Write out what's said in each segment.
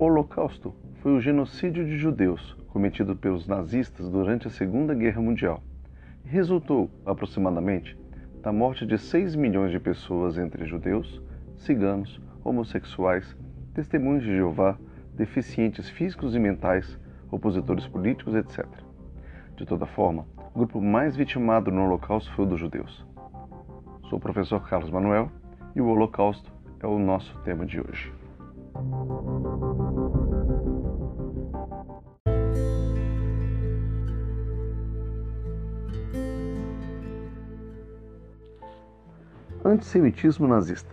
Holocausto foi o genocídio de judeus cometido pelos nazistas durante a Segunda Guerra Mundial resultou, aproximadamente, da morte de 6 milhões de pessoas entre judeus, ciganos, homossexuais, testemunhos de Jeová, deficientes físicos e mentais, opositores políticos, etc. De toda forma, o grupo mais vitimado no Holocausto foi o dos judeus. Sou o professor Carlos Manuel e o Holocausto é o nosso tema de hoje. Antissemitismo nazista.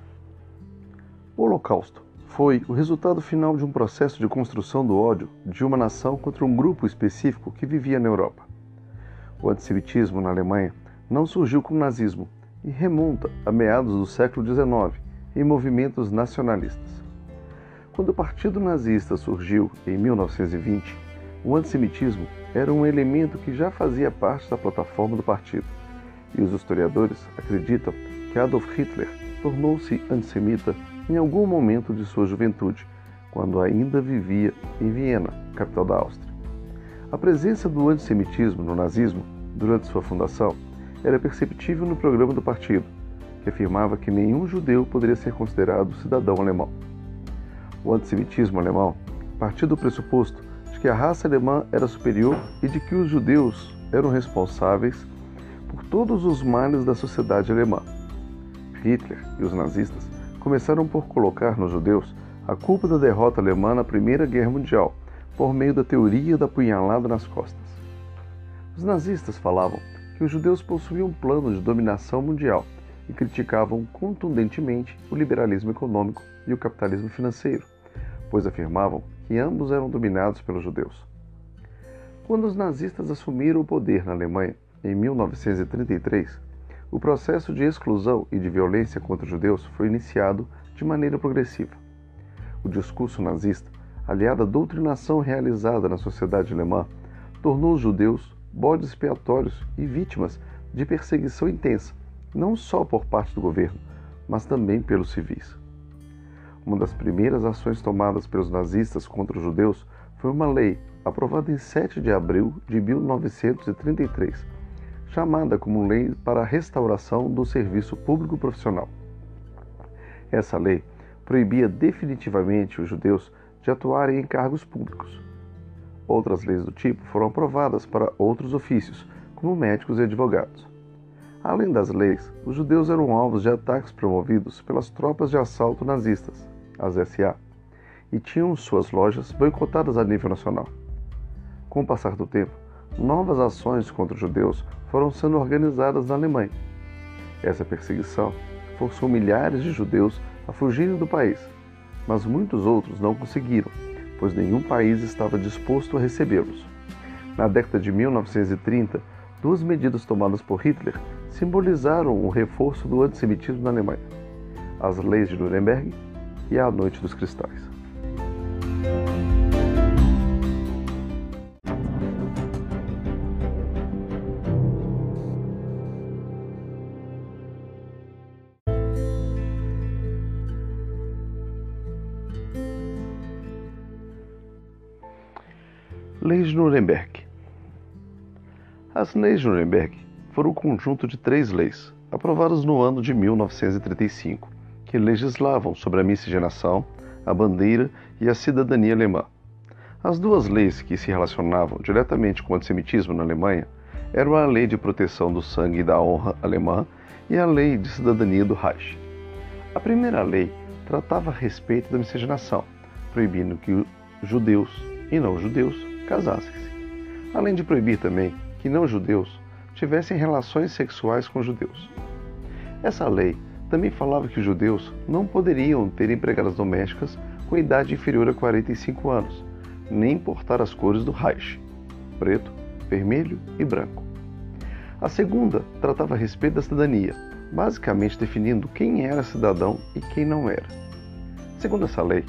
O Holocausto foi o resultado final de um processo de construção do ódio de uma nação contra um grupo específico que vivia na Europa. O antissemitismo na Alemanha não surgiu com o nazismo e remonta a meados do século XIX em movimentos nacionalistas. Quando o Partido Nazista surgiu em 1920, o antissemitismo era um elemento que já fazia parte da plataforma do partido, e os historiadores acreditam que Adolf Hitler tornou-se antissemita em algum momento de sua juventude, quando ainda vivia em Viena, capital da Áustria. A presença do antissemitismo no nazismo, durante sua fundação, era perceptível no programa do partido, que afirmava que nenhum judeu poderia ser considerado cidadão alemão. O antissemitismo alemão partia do pressuposto de que a raça alemã era superior e de que os judeus eram responsáveis por todos os males da sociedade alemã. Hitler e os nazistas começaram por colocar nos judeus a culpa da derrota alemã na Primeira Guerra Mundial, por meio da teoria da punhalada nas costas. Os nazistas falavam que os judeus possuíam um plano de dominação mundial e criticavam contundentemente o liberalismo econômico e o capitalismo financeiro, pois afirmavam que ambos eram dominados pelos judeus. Quando os nazistas assumiram o poder na Alemanha em 1933, o processo de exclusão e de violência contra os judeus foi iniciado de maneira progressiva. O discurso nazista, aliado à doutrinação realizada na sociedade alemã, tornou os judeus bodes expiatórios e vítimas de perseguição intensa não só por parte do governo, mas também pelos civis. Uma das primeiras ações tomadas pelos nazistas contra os judeus foi uma lei aprovada em 7 de abril de 1933, chamada como Lei para a Restauração do Serviço Público Profissional. Essa lei proibia definitivamente os judeus de atuarem em cargos públicos. Outras leis do tipo foram aprovadas para outros ofícios, como médicos e advogados. Além das leis, os judeus eram alvos de ataques promovidos pelas tropas de assalto nazistas, as SA, e tinham suas lojas boicotadas a nível nacional. Com o passar do tempo, novas ações contra os judeus foram sendo organizadas na Alemanha. Essa perseguição forçou milhares de judeus a fugirem do país, mas muitos outros não conseguiram, pois nenhum país estava disposto a recebê-los. Na década de 1930, duas medidas tomadas por Hitler simbolizaram o reforço do antissemitismo na Alemanha: as leis de Nuremberg e a Noite dos Cristais. Leis de Nuremberg As leis de Nuremberg foram um conjunto de três leis, aprovadas no ano de 1935, que legislavam sobre a miscigenação, a bandeira e a cidadania alemã. As duas leis que se relacionavam diretamente com o antissemitismo na Alemanha eram a Lei de Proteção do Sangue e da Honra alemã e a Lei de Cidadania do Reich. A primeira lei tratava a respeito da miscigenação, proibindo que judeus e não judeus casassem-se, além de proibir também que não judeus tivessem relações sexuais com judeus. Essa lei também falava que os judeus não poderiam ter empregadas domésticas com idade inferior a 45 anos, nem portar as cores do Reich, preto, vermelho e branco. A segunda tratava a respeito da cidadania, basicamente definindo quem era cidadão e quem não era. Segundo essa lei,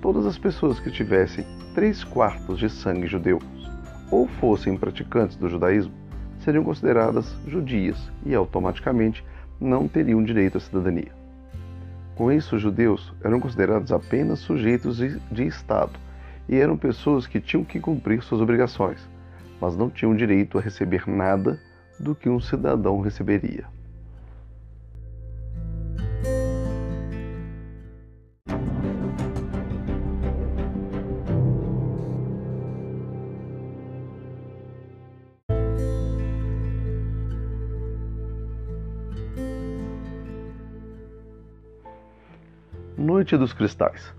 todas as pessoas que tivessem três quartos de sangue judeu ou fossem praticantes do judaísmo seriam consideradas judias e automaticamente não teriam direito à cidadania. Com isso, os judeus eram considerados apenas sujeitos de Estado e eram pessoas que tinham que cumprir suas obrigações, mas não tinham direito a receber nada do que um cidadão receberia. Noite dos Cristais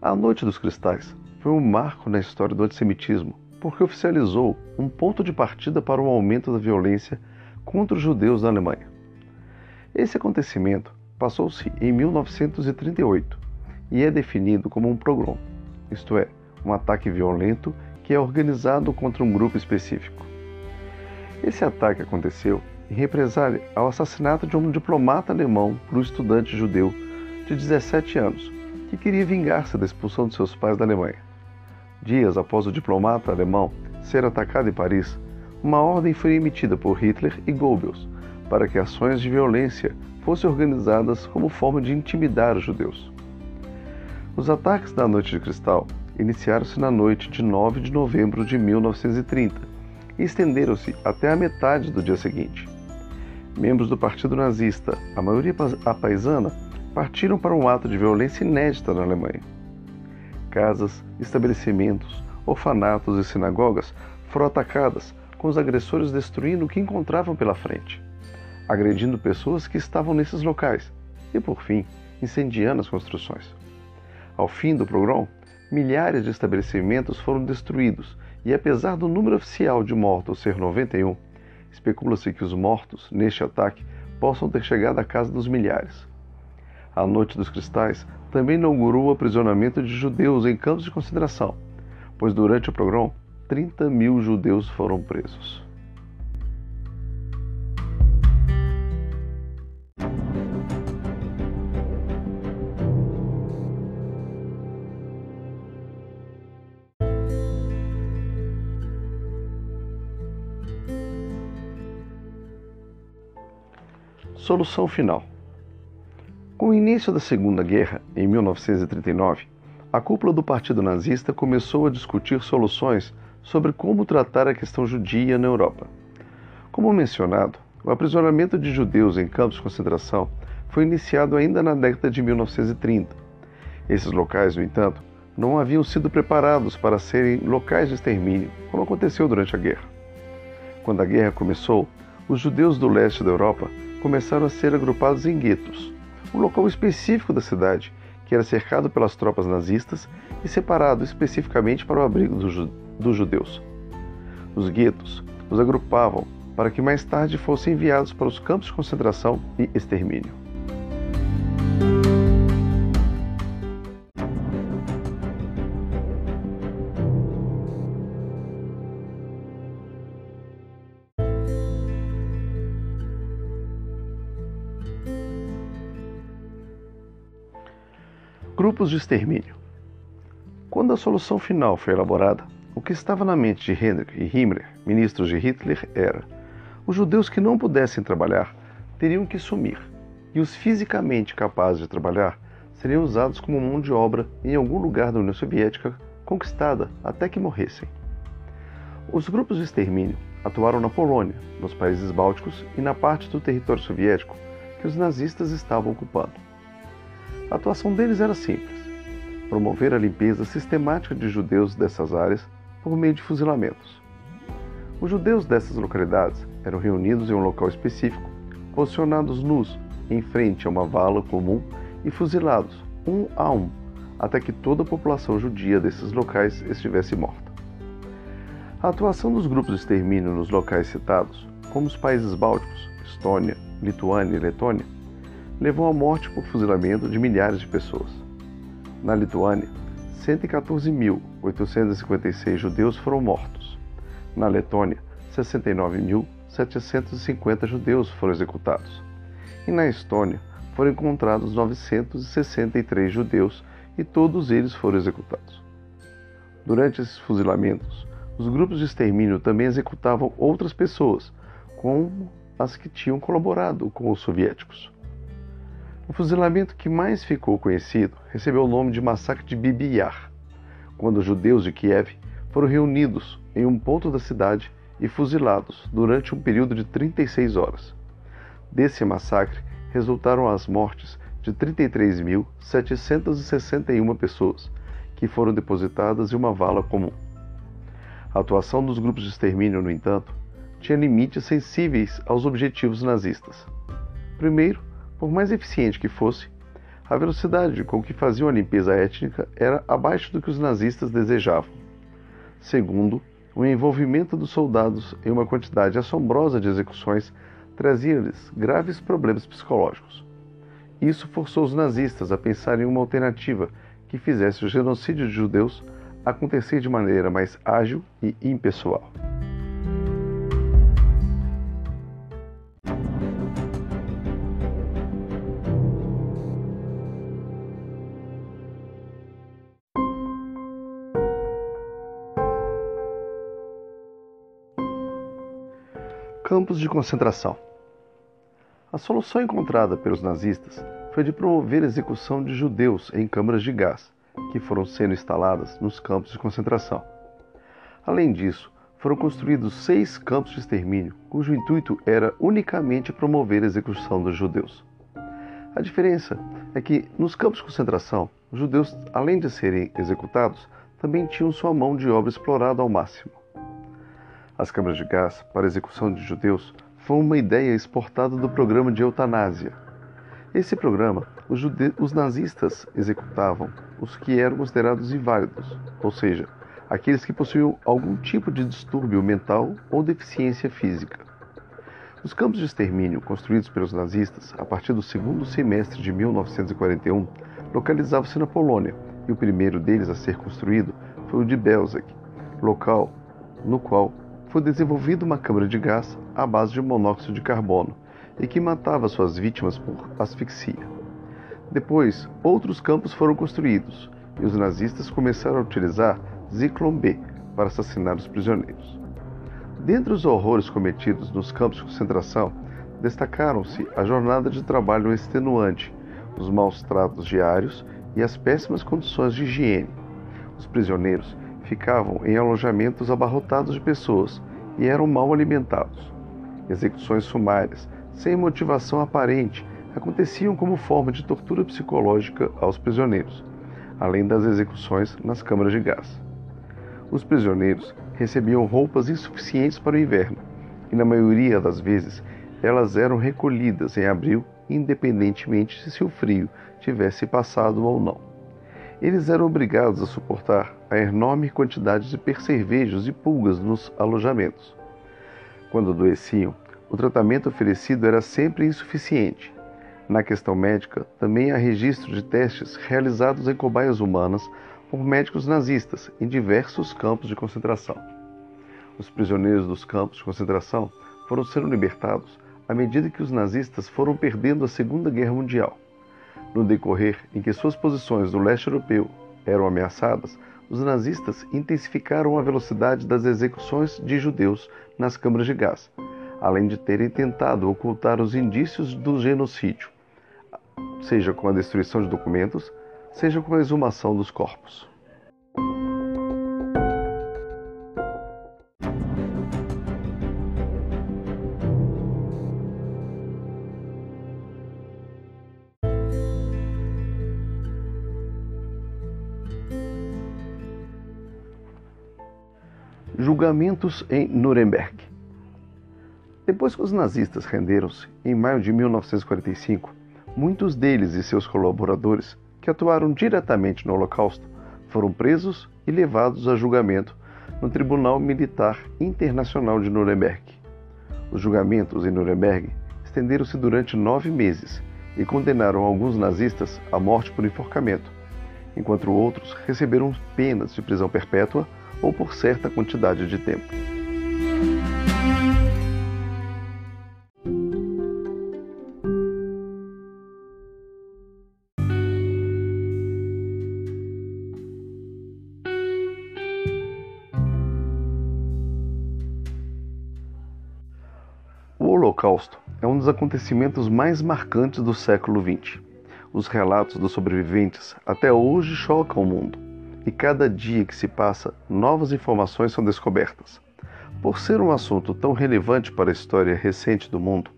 A Noite dos Cristais foi um marco na história do antissemitismo, porque oficializou um ponto de partida para o aumento da violência contra os judeus na Alemanha. Esse acontecimento passou-se em 1938 e é definido como um pogrom, isto é, um ataque violento que é organizado contra um grupo específico. Esse ataque aconteceu em represália ao assassinato de um diplomata alemão por um estudante judeu de 17 anos, que queria vingar-se da expulsão de seus pais da Alemanha. Dias após o diplomata alemão ser atacado em Paris, uma ordem foi emitida por Hitler e Goebbels para que ações de violência fossem organizadas como forma de intimidar os judeus. Os ataques da Noite de Cristal iniciaram-se na noite de 9 de novembro de 1930 e estenderam-se até a metade do dia seguinte. Membros do Partido Nazista, a maioria apaisana, partiram para um ato de violência inédita na Alemanha. Casas, estabelecimentos, orfanatos e sinagogas foram atacadas, com os agressores destruindo o que encontravam pela frente, agredindo pessoas que estavam nesses locais e, por fim, incendiando as construções. Ao fim do pogrom, milhares de estabelecimentos foram destruídos e, apesar do número oficial de mortos ser 91, especula-se que os mortos neste ataque possam ter chegado à casa dos milhares. A Noite dos Cristais também inaugurou o aprisionamento de judeus em campos de concentração, pois durante o pogrom 30 mil judeus foram presos. Solução final. Com o início da Segunda Guerra, em 1939, a cúpula do Partido Nazista começou a discutir soluções sobre como tratar a questão judia na Europa. Como mencionado, o aprisionamento de judeus em campos de concentração foi iniciado ainda na década de 1930. Esses locais, no entanto, não haviam sido preparados para serem locais de extermínio, como aconteceu durante a guerra. Quando a guerra começou, os judeus do leste da Europa começaram a ser agrupados em guetos, um local específico da cidade, que era cercado pelas tropas nazistas e separado especificamente para o abrigo dos judeus. Os guetos os agrupavam para que mais tarde fossem enviados para os campos de concentração e extermínio. Grupos de extermínio. Quando a solução final foi elaborada, o que estava na mente de Henrik e Himmler, ministros de Hitler, era: os judeus que não pudessem trabalhar teriam que sumir, e os fisicamente capazes de trabalhar seriam usados como mão de obra em algum lugar da União Soviética conquistada até que morressem. Os grupos de extermínio atuaram na Polônia, nos países bálticos e na parte do território soviético que os nazistas estavam ocupando. A atuação deles era simples: promover a limpeza sistemática de judeus dessas áreas por meio de fuzilamentos. Os judeus dessas localidades eram reunidos em um local específico, posicionados nus em frente a uma vala comum e fuzilados, um a um, até que toda a população judia desses locais estivesse morta. A atuação dos grupos de extermínio nos locais citados, como os países bálticos, Estônia, Lituânia e Letônia, levou à morte por fuzilamento de milhares de pessoas. Na Lituânia, 114.856 judeus foram mortos. Na Letônia, 69.750 judeus foram executados. E na Estônia, foram encontrados 963 judeus e todos eles foram executados. Durante esses fuzilamentos, os grupos de extermínio também executavam outras pessoas, como as que tinham colaborado com os soviéticos. O fuzilamento que mais ficou conhecido recebeu o nome de Massacre de Bibi Yar, quando os judeus de Kiev foram reunidos em um ponto da cidade e fuzilados durante um período de 36 horas. Desse massacre resultaram as mortes de 33.761 pessoas, que foram depositadas em uma vala comum. A atuação dos grupos de extermínio, no entanto, tinha limites sensíveis aos objetivos nazistas. Primeiro, por mais eficiente que fosse, a velocidade com que faziam a limpeza étnica era abaixo do que os nazistas desejavam. Segundo, o envolvimento dos soldados em uma quantidade assombrosa de execuções trazia-lhes graves problemas psicológicos. Isso forçou os nazistas a pensar em uma alternativa que fizesse o genocídio de judeus acontecer de maneira mais ágil e impessoal. Campos de concentração. A solução encontrada pelos nazistas foi de promover a execução de judeus em câmaras de gás, que foram sendo instaladas nos campos de concentração. Além disso, foram construídos seis campos de extermínio, cujo intuito era unicamente promover a execução dos judeus. A diferença é que, nos campos de concentração, os judeus, além de serem executados, também tinham sua mão de obra explorada ao máximo. As câmaras de gás para execução de judeus foi uma ideia exportada do programa de eutanásia. Esse programa, os, os nazistas executavam os que eram considerados inválidos, ou seja, aqueles que possuíam algum tipo de distúrbio mental ou deficiência física. Os campos de extermínio construídos pelos nazistas a partir do segundo semestre de 1941 localizavam-se na Polônia, e o primeiro deles a ser construído foi o de Belzec, local no qual foi desenvolvida uma câmara de gás à base de monóxido de carbono e que matava suas vítimas por asfixia. Depois, outros campos foram construídos e os nazistas começaram a utilizar Zyklon B para assassinar os prisioneiros. Dentre os horrores cometidos nos campos de concentração, destacaram-se a jornada de trabalho extenuante, os maus tratos diários e as péssimas condições de higiene. Os prisioneiros ficavam em alojamentos abarrotados de pessoas e eram mal alimentados. Execuções sumárias, sem motivação aparente, aconteciam como forma de tortura psicológica aos prisioneiros, além das execuções nas câmaras de gás. Os prisioneiros recebiam roupas insuficientes para o inverno e, na maioria das vezes, elas eram recolhidas em abril, independentemente se o frio tivesse passado ou não eles eram obrigados a suportar a enorme quantidade de percevejos e pulgas nos alojamentos. Quando adoeciam, o tratamento oferecido era sempre insuficiente. Na questão médica, também há registro de testes realizados em cobaias humanas por médicos nazistas em diversos campos de concentração. Os prisioneiros dos campos de concentração foram sendo libertados à medida que os nazistas foram perdendo a Segunda Guerra Mundial. No decorrer em que suas posições no leste europeu eram ameaçadas, os nazistas intensificaram a velocidade das execuções de judeus nas câmaras de gás, além de terem tentado ocultar os indícios do genocídio, seja com a destruição de documentos, seja com a exumação dos corpos. Julgamentos em Nuremberg. Depois que os nazistas renderam-se, em maio de 1945, muitos deles e seus colaboradores, que atuaram diretamente no Holocausto, foram presos e levados a julgamento no Tribunal Militar Internacional de Nuremberg. Os julgamentos em Nuremberg estenderam-se durante nove meses e condenaram alguns nazistas à morte por enforcamento, enquanto outros receberam penas de prisão perpétua ou por certa quantidade de tempo. O Holocausto é um dos acontecimentos mais marcantes do século XX. Os relatos dos sobreviventes até hoje chocam o mundo, e cada dia que se passa, novas informações são descobertas. Por ser um assunto tão relevante para a história recente do mundo,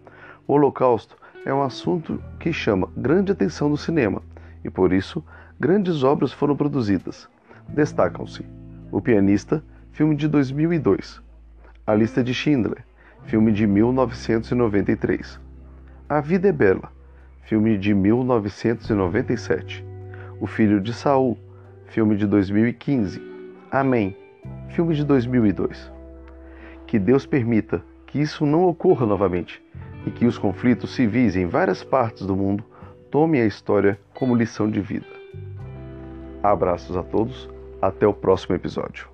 o Holocausto é um assunto que chama grande atenção no cinema e por isso grandes obras foram produzidas. Destacam-se O Pianista, filme de 2002, A Lista de Schindler, filme de 1993, A Vida é Bela, filme de 1997, O Filho de Saul, filme de 2015, Amém, filme de 2002. Que Deus permita que isso não ocorra novamente e que os conflitos civis em várias partes do mundo tomem a história como lição de vida. Abraços a todos, até o próximo episódio.